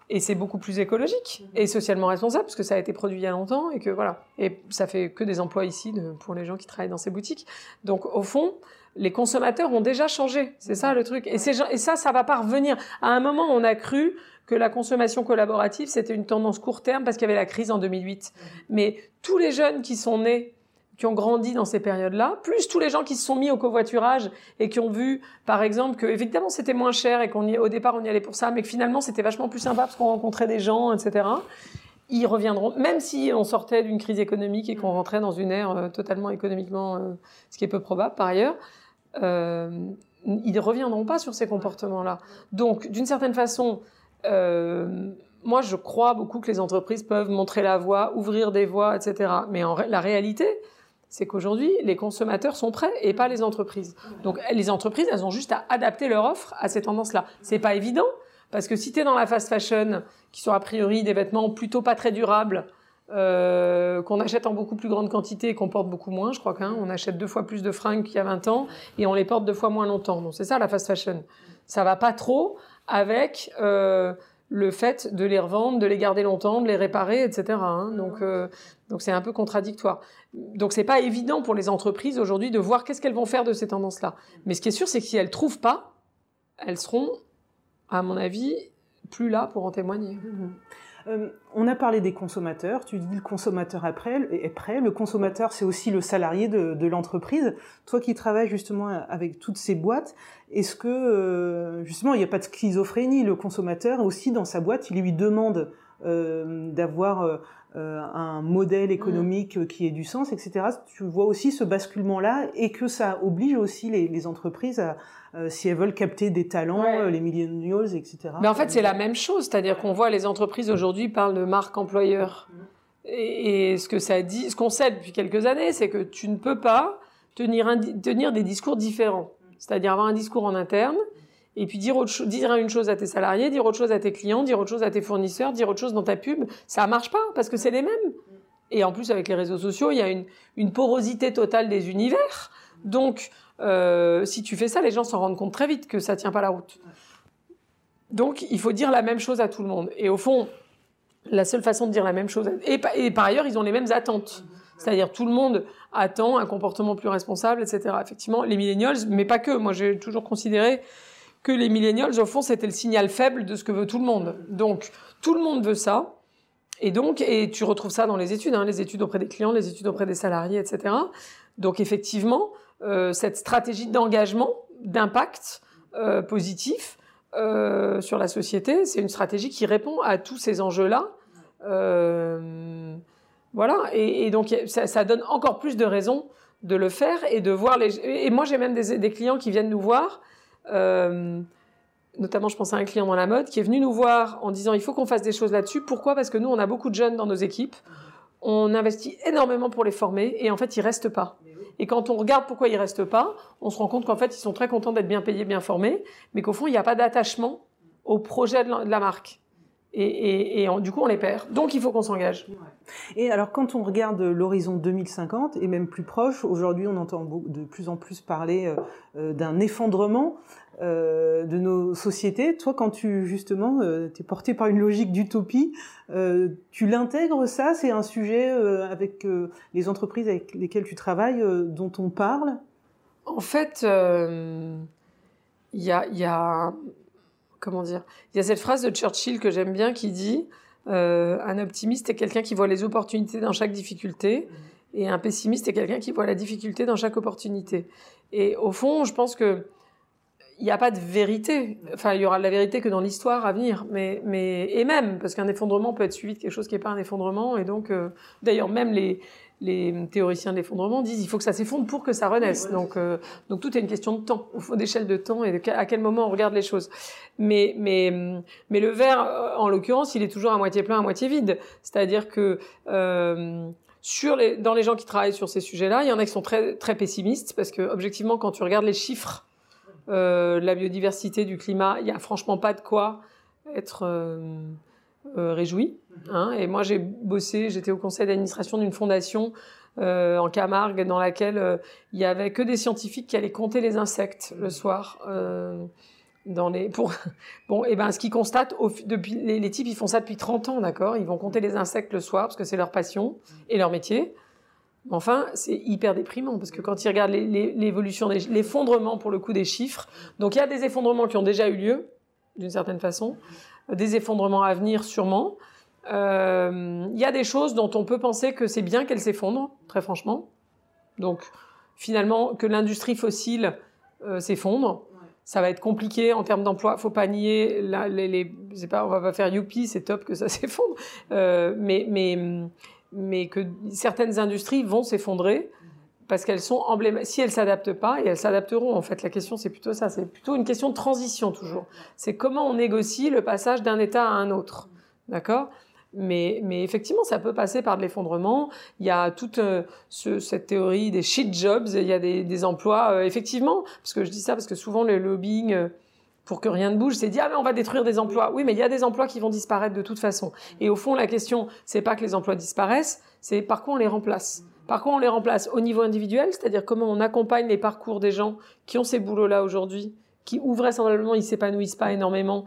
[SPEAKER 2] Et c'est beaucoup plus écologique et socialement responsable parce que ça a été produit il y a longtemps et que voilà. Et ça fait que des emplois ici pour les gens qui travaillent dans ces boutiques. Donc au fond, les consommateurs ont déjà changé. C'est ça le truc. Et, et ça, ça va pas revenir. À un moment, on a cru que la consommation collaborative, c'était une tendance court terme parce qu'il y avait la crise en 2008. Mais tous les jeunes qui sont nés qui ont grandi dans ces périodes-là, plus tous les gens qui se sont mis au covoiturage et qui ont vu, par exemple, que évidemment c'était moins cher et qu'on y, au départ on y allait pour ça, mais que finalement c'était vachement plus sympa parce qu'on rencontrait des gens, etc. Ils reviendront, même si on sortait d'une crise économique et qu'on rentrait dans une ère euh, totalement économiquement, euh, ce qui est peu probable par ailleurs, euh, ils ne reviendront pas sur ces comportements-là. Donc, d'une certaine façon, euh, moi, je crois beaucoup que les entreprises peuvent montrer la voie, ouvrir des voies, etc. Mais en la réalité, c'est qu'aujourd'hui, les consommateurs sont prêts et pas les entreprises. Donc, les entreprises, elles ont juste à adapter leur offre à ces tendances-là. C'est pas évident, parce que si tu es dans la fast fashion, qui sont a priori des vêtements plutôt pas très durables, euh, qu'on achète en beaucoup plus grande quantité et qu'on porte beaucoup moins, je crois qu'on achète deux fois plus de fringues qu'il y a 20 ans et on les porte deux fois moins longtemps. Donc c'est ça la fast fashion. Ça va pas trop avec euh, le fait de les revendre, de les garder longtemps, de les réparer, etc. Hein. Donc, euh, donc c'est un peu contradictoire. Donc c'est pas évident pour les entreprises aujourd'hui de voir qu'est-ce qu'elles vont faire de ces tendances-là. Mais ce qui est sûr, c'est que si elles trouvent pas, elles seront, à mon avis, plus là pour en témoigner.
[SPEAKER 1] Mmh. Euh, on a parlé des consommateurs, tu dis le consommateur après, est prêt. Le consommateur, c'est aussi le salarié de, l'entreprise. Toi qui travailles justement avec toutes ces boîtes, est-ce que euh, justement il n'y a pas de schizophrénie? Le consommateur aussi dans sa boîte, il lui demande euh, d'avoir un modèle économique qui ait du sens, etc. Tu vois aussi ce basculement-là et que ça oblige aussi les entreprises à, euh, si elles veulent capter des talents, euh, les millennials, etc.
[SPEAKER 2] Mais en fait, c'est la même chose, c'est-à-dire qu'on voit les entreprises aujourd'hui parlent de marque employeur. Et, ce que ça dit, ce qu'on sait depuis quelques années, c'est que tu ne peux pas tenir, tenir des discours différents. C'est-à-dire avoir un discours en interne, et puis dire, une chose à tes salariés, dire autre chose à tes clients, dire autre chose à tes fournisseurs, dire autre chose dans ta pub, ça marche pas parce que c'est les mêmes. Et en plus, avec les réseaux sociaux, il y a une, porosité totale des univers. Donc, euh, si tu fais ça, les gens s'en rendent compte très vite que ça tient pas la route. Donc, il faut dire la même chose à tout le monde. Et au fond, la seule façon de dire la même chose, et, par ailleurs, ils ont les mêmes attentes. C'est-à-dire, tout le monde attend un comportement plus responsable, etc. Effectivement, les millennials, mais pas que. Moi, j'ai toujours considéré que les millennials, au fond, c'était le signal faible de ce que veut tout le monde. Donc, tout le monde veut ça. Et donc, et tu retrouves ça dans les études, hein, les études auprès des clients, les études auprès des salariés, etc. Donc, effectivement, euh, cette stratégie d'engagement, d'impact euh, positif euh, sur la société. C'est une stratégie qui répond à tous ces enjeux-là. voilà, et, donc ça, donne encore plus de raisons de le faire et de voir les. Et moi, j'ai même des, clients qui viennent nous voir. Notamment, je pense à un client dans la mode qui est venu nous voir en disant il faut qu'on fasse des choses là-dessus. Pourquoi? Parce que nous, on a beaucoup de jeunes dans nos équipes. On investit énormément pour les former et en fait, ils restent pas. Et quand on regarde pourquoi ils restent pas, on se rend compte qu'en fait, ils sont très contents d'être bien payés, bien formés, mais qu'au fond, il n'y a pas d'attachement au projet de la marque. Et, et, du coup, on les perd. Donc, il faut qu'on s'engage.
[SPEAKER 1] Et alors, quand on regarde l'horizon 2050, et même plus proche, aujourd'hui, on entend de plus en plus parler euh, euh, d'un effondrement euh, de nos sociétés. Toi, quand tu, justement, euh, es porté par une logique d'utopie, tu l'intègres, ça? C'est un sujet avec les entreprises avec lesquelles tu travailles, dont on parle?
[SPEAKER 2] En fait, il y a... Y a comment dire Il y a cette phrase de Churchill que j'aime bien qui dit euh, un optimiste est quelqu'un qui voit les opportunités dans chaque difficulté et un pessimiste est quelqu'un qui voit la difficulté dans chaque opportunité. Et au fond, je pense que il n'y a pas de vérité. Enfin, il y aura de la vérité que dans l'histoire à venir, mais, mais et même parce qu'un effondrement peut être suivi de quelque chose qui n'est pas un effondrement, et donc euh, d'ailleurs même les les théoriciens de l'effondrement disent il faut que ça s'effondre pour que ça renaisse. donc, euh, donc tout est une question de temps, d'échelle de temps et de, à quel moment on regarde les choses. Mais, mais, mais le verre, euh, en l'occurrence, il est toujours à moitié plein, à moitié vide. C'est-à-dire que euh, sur les, dans les gens qui travaillent sur ces sujets-là, il y en a qui sont très, très pessimistes parce que objectivement, quand tu regardes les chiffres, euh, la biodiversité, du climat, il n'y a franchement pas de quoi être euh, euh, réjoui. Hein. Et moi, j'ai bossé, j'étais au conseil d'administration d'une fondation en Camargue dans laquelle il y avait que des scientifiques qui allaient compter les insectes le soir. dans les pour [LAUGHS] bon et ben ce qu'ils constatent au, depuis les, les, types ils font ça depuis 30 ans d'accord? Ils vont compter les insectes le soir parce que c'est leur passion et leur métier enfin c'est hyper déprimant parce que quand ils regardent l'évolution l'effondrement pour le coup des chiffres donc il y a des effondrements qui ont déjà eu lieu d'une certaine façon des effondrements à venir sûrement. Euh, il y a des choses dont on peut penser que c'est bien qu'elles s'effondrent très franchement. Donc finalement que l'industrie fossile euh, s'effondre ça va être compliqué en termes d'emploi. Faut pas nier, là, les, les c'est pas, on va pas faire youpi, c'est top que ça [LAUGHS] s'effondre, euh, mais, mais, mais que certaines industries vont s'effondrer parce qu'elles sont emblématiques. Si elles s'adaptent pas, et elles s'adapteront, en fait, la question c'est plutôt ça, c'est plutôt une question de transition toujours. C'est comment on négocie le passage d'un état à un autre, d'accord? Mais, mais, effectivement, ça peut passer par de l'effondrement. Il y a toute euh, ce, cette théorie des shit jobs. Il y a des, des emplois, euh, effectivement, parce que je dis ça parce que souvent le lobbying euh, pour que rien ne bouge, c'est dire ah mais on va détruire des emplois. Oui, mais il y a des emplois qui vont disparaître de toute façon. Et au fond, la question, c'est pas que les emplois disparaissent, c'est par quoi on les remplace? Par quoi on les remplace? Au niveau individuel, c'est-à-dire comment on accompagne les parcours des gens qui ont ces boulots-là aujourd'hui, qui vraisemblablement ils s'épanouissent pas énormément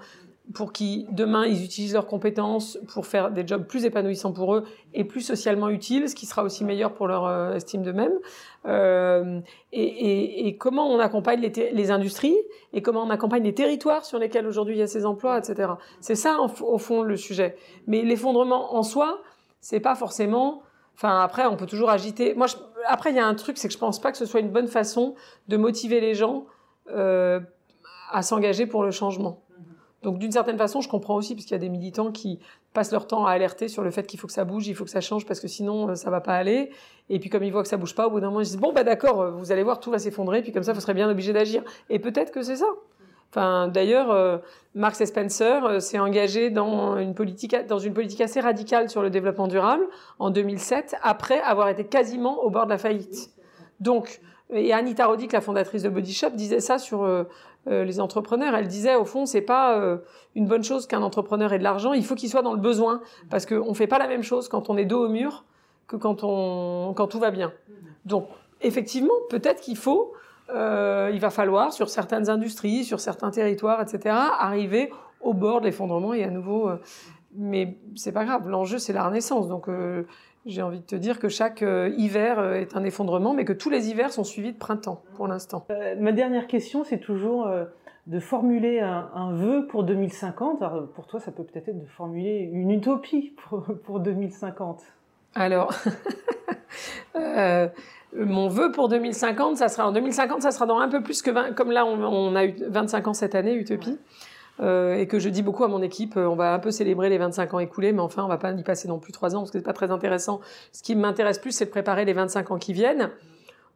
[SPEAKER 2] pour qui demain ils utilisent leurs compétences pour faire des jobs plus épanouissants pour eux et plus socialement utiles, ce qui sera aussi meilleur pour leur euh, estime d'eux-mêmes. Euh, et, comment on accompagne les, industries et comment on accompagne les territoires sur lesquels aujourd'hui il y a ces emplois, etc. C'est ça au fond le sujet. Mais l'effondrement en soi, c'est pas forcément. Enfin après, on peut toujours agiter. Moi, après il y a un truc, c'est que je pense pas que ce soit une bonne façon de motiver les gens euh, à s'engager pour le changement. Donc d'une certaine façon, je comprends aussi, parce qu'il y a des militants qui passent leur temps à alerter sur le fait qu'il faut que ça bouge, il faut que ça change, parce que sinon euh, ça va pas aller. Et puis comme ils voient que ça bouge pas, au bout d'un moment ils disent bon bah d'accord, euh, vous allez voir, tout va s'effondrer, puis comme ça vous serez bien obligé d'agir. Et peut-être que c'est ça. Enfin, d'ailleurs, euh, Marx et Spencer s'est engagé dans une politique dans une politique assez radicale sur le développement durable en 2007, après avoir été quasiment au bord de la faillite. Donc, et Anita Roddick, la fondatrice de Body Shop, disait ça sur euh, les entrepreneurs. Elle disait au fond, c'est pas euh, une bonne chose qu'un entrepreneur ait de l'argent. Il faut qu'il soit dans le besoin parce qu'on fait pas la même chose quand on est dos au mur que quand on quand tout va bien. Donc effectivement, peut-être qu'il faut, euh, il va falloir sur certaines industries, sur certains territoires, etc., arriver au bord de l'effondrement et à nouveau. mais c'est pas grave. L'enjeu c'est la renaissance. Donc j'ai envie de te dire que chaque euh, hiver euh, est un effondrement, mais que tous les hivers sont suivis de printemps pour l'instant.
[SPEAKER 1] Euh, ma dernière question, c'est toujours de formuler un, vœu pour 2050. Alors, pour toi, ça peut peut-être être de formuler une utopie pour, pour 2050.
[SPEAKER 2] Alors, [LAUGHS] mon vœu pour 2050, ça sera en 2050, ça sera dans un peu plus que 20, comme là, on, on a eu 25 ans cette année, Utopie. Euh, et que je dis beaucoup à mon équipe, euh, on va un peu célébrer les 25 ans écoulés, mais enfin, on va pas y passer non plus trois ans parce que c'est pas très intéressant. Ce qui m'intéresse plus, c'est de préparer les 25 ans qui viennent.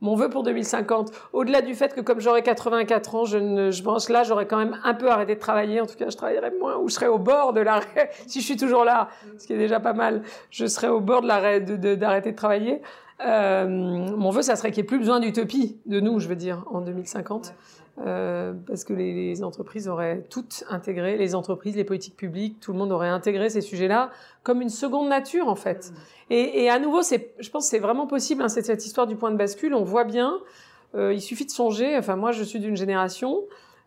[SPEAKER 2] Mon vœu pour 2050, au-delà du fait que comme j'aurai 84 ans, je, ne, je pense là, j'aurais quand même un peu arrêté de travailler. En tout cas, je travaillerai moins ou je serai au bord de l'arrêt. [LAUGHS] si je suis toujours là, ce qui est déjà pas mal, je serai au bord de l'arrêt d'arrêter de, de, travailler. Euh, mon vœu, ça serait qu'il n'y ait plus besoin d'utopie de nous, je veux dire, en 2050. Euh, parce que les, les, entreprises auraient toutes intégré, les entreprises, les politiques publiques, tout le monde aurait intégré ces sujets-là comme une seconde nature en fait. Et, et à nouveau, je pense, que c'est vraiment possible. Hein, cette, cette histoire du point de bascule, on voit bien. Euh, il suffit de songer. Enfin, moi, je suis d'une génération.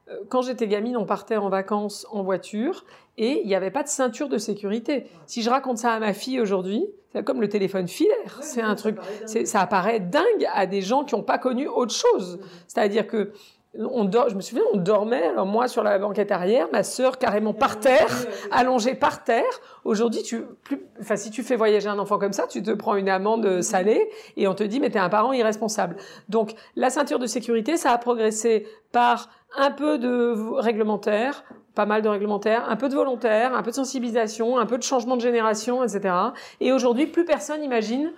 [SPEAKER 2] Euh, quand j'étais gamine, on partait en vacances en voiture et il n'y avait pas de ceinture de sécurité. Si je raconte ça à ma fille aujourd'hui, c'est comme le téléphone filaire. C'est un truc, ça apparaît dingue à des gens qui n'ont pas connu autre chose. C'est-à-dire que on dort, je me souviens, on dormait, alors moi sur la banquette arrière, ma sœur carrément par terre, allongée par terre. Aujourd'hui, tu, plus, enfin, si tu fais voyager un enfant comme ça, tu te prends une amende salée et on te dit, mais t'es un parent irresponsable. Donc, la ceinture de sécurité, ça a progressé par un peu de réglementaire, pas mal de réglementaire, un peu de volontaire, un peu de sensibilisation, un peu de changement de génération, etc. Et aujourd'hui, plus personne imagine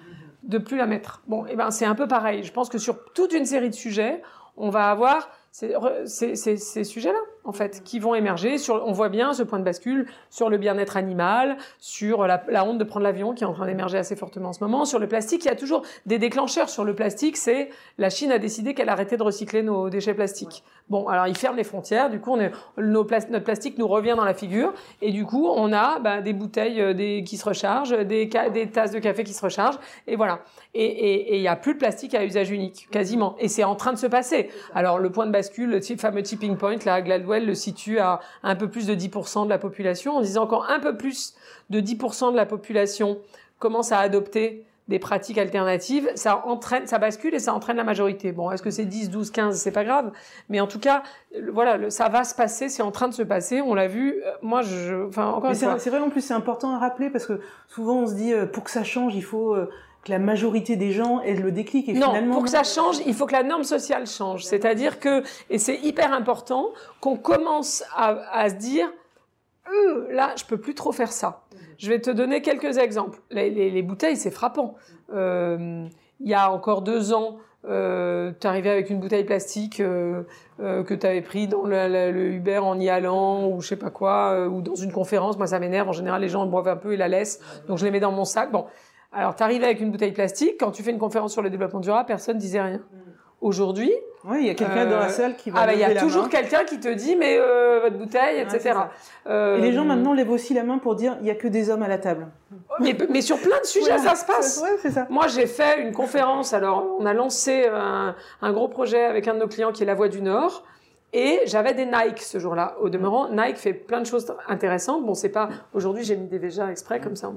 [SPEAKER 2] de plus la mettre. Bon, et eh ben c'est un peu pareil. Je pense que sur toute une série de sujets, on va avoir ces, ces, ces sujets-là, en fait, qui vont émerger. Sur, on voit bien ce point de bascule sur le bien-être animal, sur la, la, honte de prendre l'avion qui est en train d'émerger assez fortement en ce moment. Sur le plastique, il y a toujours des déclencheurs. Sur le plastique, c'est la Chine a décidé qu'elle arrêtait de recycler nos déchets plastiques. Bon, alors ils ferment les frontières, du coup, on est, nos notre plastique nous revient dans la figure, et du coup, on a bah, des bouteilles euh, des, qui se rechargent, des, des tasses de café qui se rechargent, et voilà. Et il y a plus de plastique à usage unique, quasiment. Et c'est en train de se passer. Alors le point de bascule, le fameux tipping point, là, Gladwell Orwell le situe à un peu plus de 10% de la population, en disant quand un peu plus de 10% de la population commence à adopter des pratiques alternatives, ça entraîne, ça bascule et ça entraîne la majorité. Bon, est-ce que c'est 10, 12, 15, c'est pas grave, mais en tout cas, voilà, ça va se passer, c'est en train de se passer, on l'a vu. Euh, moi, je, enfin, encore une fois.
[SPEAKER 1] C'est vrai en plus, c'est important à rappeler parce que souvent on se dit, euh, pour que ça change, il faut euh, que la majorité des gens aient le déclic. Et
[SPEAKER 2] non,
[SPEAKER 1] finalement,
[SPEAKER 2] pour que ça change, il faut que la norme sociale change. C'est-à-dire que, et c'est hyper important, qu'on commence à, à se dire, là, je peux plus trop faire ça. Je vais te donner quelques exemples. Les, bouteilles, c'est frappant. Euh, il y a encore deux ans, euh, tu arrivais avec une bouteille plastique euh, euh, que tu avais pris dans le, Uber en y allant ou je sais pas quoi, ou dans une conférence. Moi, ça m'énerve. En général, les gens boivent un peu et la laissent. Donc, je les mets dans mon sac. Bon. Alors, tu arrives avec une bouteille plastique. Quand tu fais une conférence sur le développement durable, personne disait rien. Aujourd'hui,
[SPEAKER 1] oui, il y a quelqu'un dans la euh, salle qui va.
[SPEAKER 2] Ah bah il y a toujours quelqu'un qui te dit mais euh, votre bouteille, etc.
[SPEAKER 1] Euh, et les gens maintenant lèvent aussi la main pour dire il y a que des hommes à la table.
[SPEAKER 2] Mais, mais sur plein de sujets ça se passe.
[SPEAKER 1] Ouais, c'est ça.
[SPEAKER 2] Moi j'ai fait une conférence. Alors on a lancé un, un, gros projet avec un de nos clients qui est La Voix du Nord. Et j'avais des Nike ce jour-là. Au demeurant, Nike fait plein de choses intéressantes. Bon, c'est pas aujourd'hui j'ai mis des Véja exprès comme ça,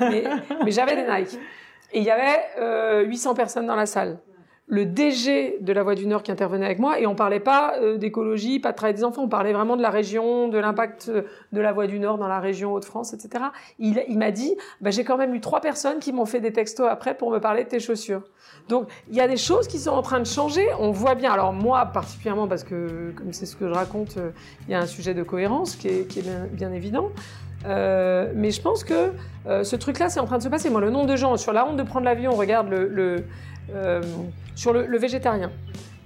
[SPEAKER 2] mais, mais j'avais des Nike. Et il y avait euh, 800 personnes dans la salle le DG de la Voix du Nord qui intervenait avec moi et on parlait pas euh, d'écologie, pas de travail des enfants, on parlait vraiment de la région, de l'impact de la Voix du Nord dans la région Hauts-de-France, etc. Il, m'a dit, bah, j'ai quand même eu trois personnes qui m'ont fait des textos après pour me parler de tes chaussures. Donc il y a des choses qui sont en train de changer. On voit bien. Alors moi particulièrement parce que comme c'est ce que je raconte, euh, il y a un sujet de cohérence qui est, bien, évident. Euh, mais je pense que euh, ce truc-là, c'est en train de se passer. Moi, le nombre de gens sur la honte de prendre l'avion, on regarde le, le euh, sur le, végétarien.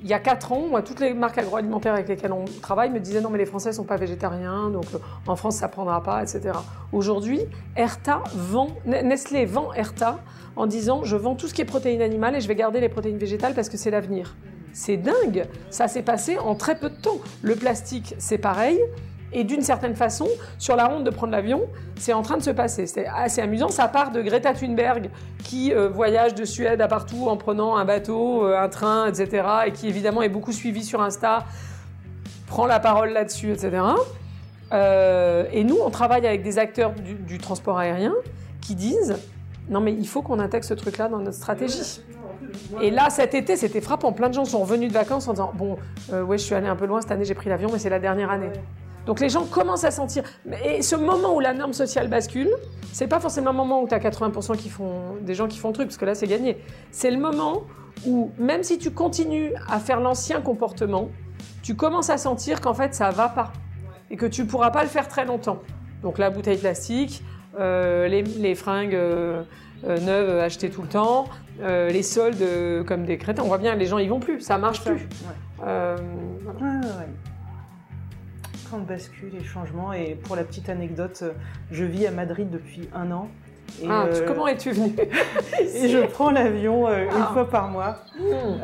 [SPEAKER 2] Il y a quatre ans, moi, toutes les marques agroalimentaires avec lesquelles on travaille me disaient non, mais les Français sont pas végétariens, donc euh, en France ça prendra pas, etc. Aujourd'hui, Erta vend, Nestlé vend Erta en disant je vends tout ce qui est protéines animales et je vais garder les protéines végétales parce que c'est l'avenir. C'est dingue, ça s'est passé en très peu de temps. Le plastique, c'est pareil. Et d'une certaine façon, sur la honte de prendre l'avion, c'est en train de se passer. C'est assez amusant. Ça part de Greta Thunberg qui euh, voyage de Suède à partout en prenant un bateau, euh, un train, etc. Et qui évidemment est beaucoup suivi sur Insta, prend la parole là-dessus, etc. Euh, et nous, on travaille avec des acteurs du, du transport aérien qui disent non mais il faut qu'on intègre ce truc-là dans notre stratégie. Et là, cet été, c'était frappant. Plein de gens sont revenus de vacances en disant Bon, ouais, je suis allé un peu loin cette année, j'ai pris l'avion, mais c'est la dernière année. Donc les gens commencent à sentir. Et ce moment où la norme sociale bascule, c'est pas forcément le moment où tu as 80% qui font, des gens qui font le truc, parce que là c'est gagné. C'est le moment où, même si tu continues à faire l'ancien comportement, tu commences à sentir qu'en fait ça va pas. Et que tu pourras pas le faire très longtemps. Donc la bouteille plastique, euh, les, fringues euh, euh, neuves achetées tout le temps, les soldes comme des crétins. On voit bien, les gens y vont plus, ça marche plus.
[SPEAKER 1] Ouais de bascule et changement. Et pour la petite anecdote, euh, je vis à Madrid depuis un an.
[SPEAKER 2] Et ah, euh, comment es-tu venu [LAUGHS] [LAUGHS]
[SPEAKER 1] Et je prends l'avion euh, une ah. fois par mois. Hmm.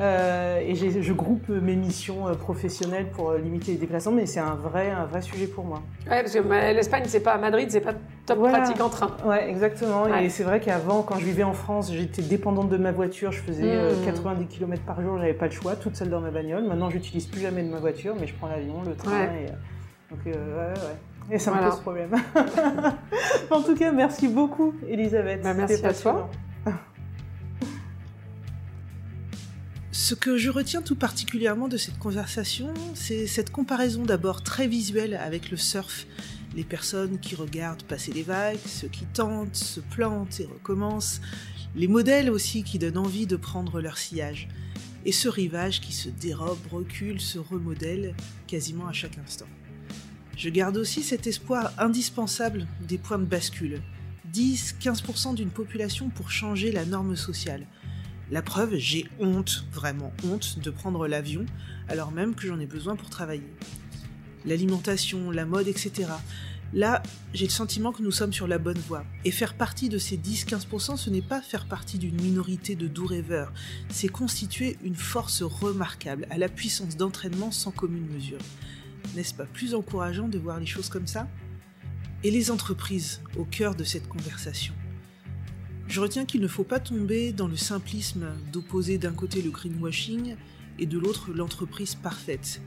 [SPEAKER 1] et je groupe mes missions professionnelles pour limiter les déplacements, mais c'est un vrai, un vrai sujet pour moi.
[SPEAKER 2] Ouais, parce que l'Espagne, c'est pas à Madrid, c'est pas top pratique en train.
[SPEAKER 1] Ouais, exactement. Et c'est vrai qu'avant, quand je vivais en France, j'étais dépendante de ma voiture. Je faisais 90 hmm. km par jour, j'avais pas le choix, toute seule dans ma bagnole. Maintenant, j'utilise plus jamais de ma voiture, mais je prends l'avion, le train. Et, donc, euh, ouais, ouais. Et ça me pose problème. [LAUGHS] en tout cas, merci beaucoup, Elisabeth.
[SPEAKER 2] Bah, merci à toi. [LAUGHS]
[SPEAKER 1] Ce que je retiens tout particulièrement de cette conversation, c'est cette comparaison d'abord très visuelle avec le surf. Les personnes qui regardent passer les vagues, ceux qui tentent, se plantent et recommencent, les modèles aussi qui donnent envie de prendre leur sillage, et ce rivage qui se dérobe, recule, se remodèle quasiment à chaque instant. Je garde aussi cet espoir indispensable des points de bascule. 10-15% d'une population pour changer la norme sociale. La preuve, j'ai honte, vraiment honte, de prendre l'avion, alors même que j'en ai besoin pour travailler. L'alimentation, la mode, etc. Là, j'ai le sentiment que nous sommes sur la bonne voie. Et faire partie de ces 10-15%, ce n'est pas faire partie d'une minorité de doux rêveurs, c'est constituer une force remarquable, à la puissance d'entraînement sans commune mesure. N'est-ce pas plus encourageant de voir les choses comme ça Et les entreprises au cœur de cette conversation Je retiens qu'il ne faut pas tomber dans le simplisme d'opposer d'un côté le greenwashing et de l'autre l'entreprise parfaite.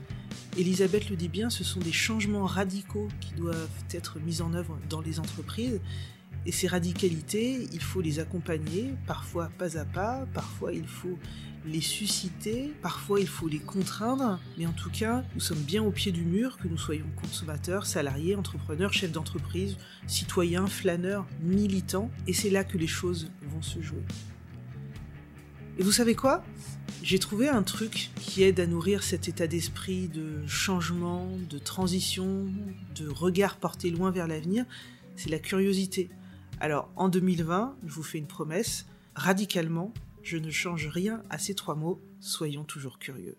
[SPEAKER 1] Elisabeth le dit bien, ce sont des changements radicaux qui doivent être mis en œuvre dans les entreprises. Et ces radicalités, il faut les accompagner, parfois pas à pas, parfois il faut les susciter, parfois il faut les contraindre, mais en tout cas, nous sommes bien au pied du mur, que nous soyons consommateurs, salariés, entrepreneurs, chefs d'entreprise, citoyens, flâneurs, militants, et c'est là que les choses vont se jouer. Et vous savez quoi? J'ai trouvé un truc qui aide à nourrir cet état d'esprit de changement, de transition, de regard porté loin vers l'avenir, c'est la curiosité. Alors en 2020, je vous fais une promesse, radicalement, je ne change rien à ces trois mots, soyons toujours curieux.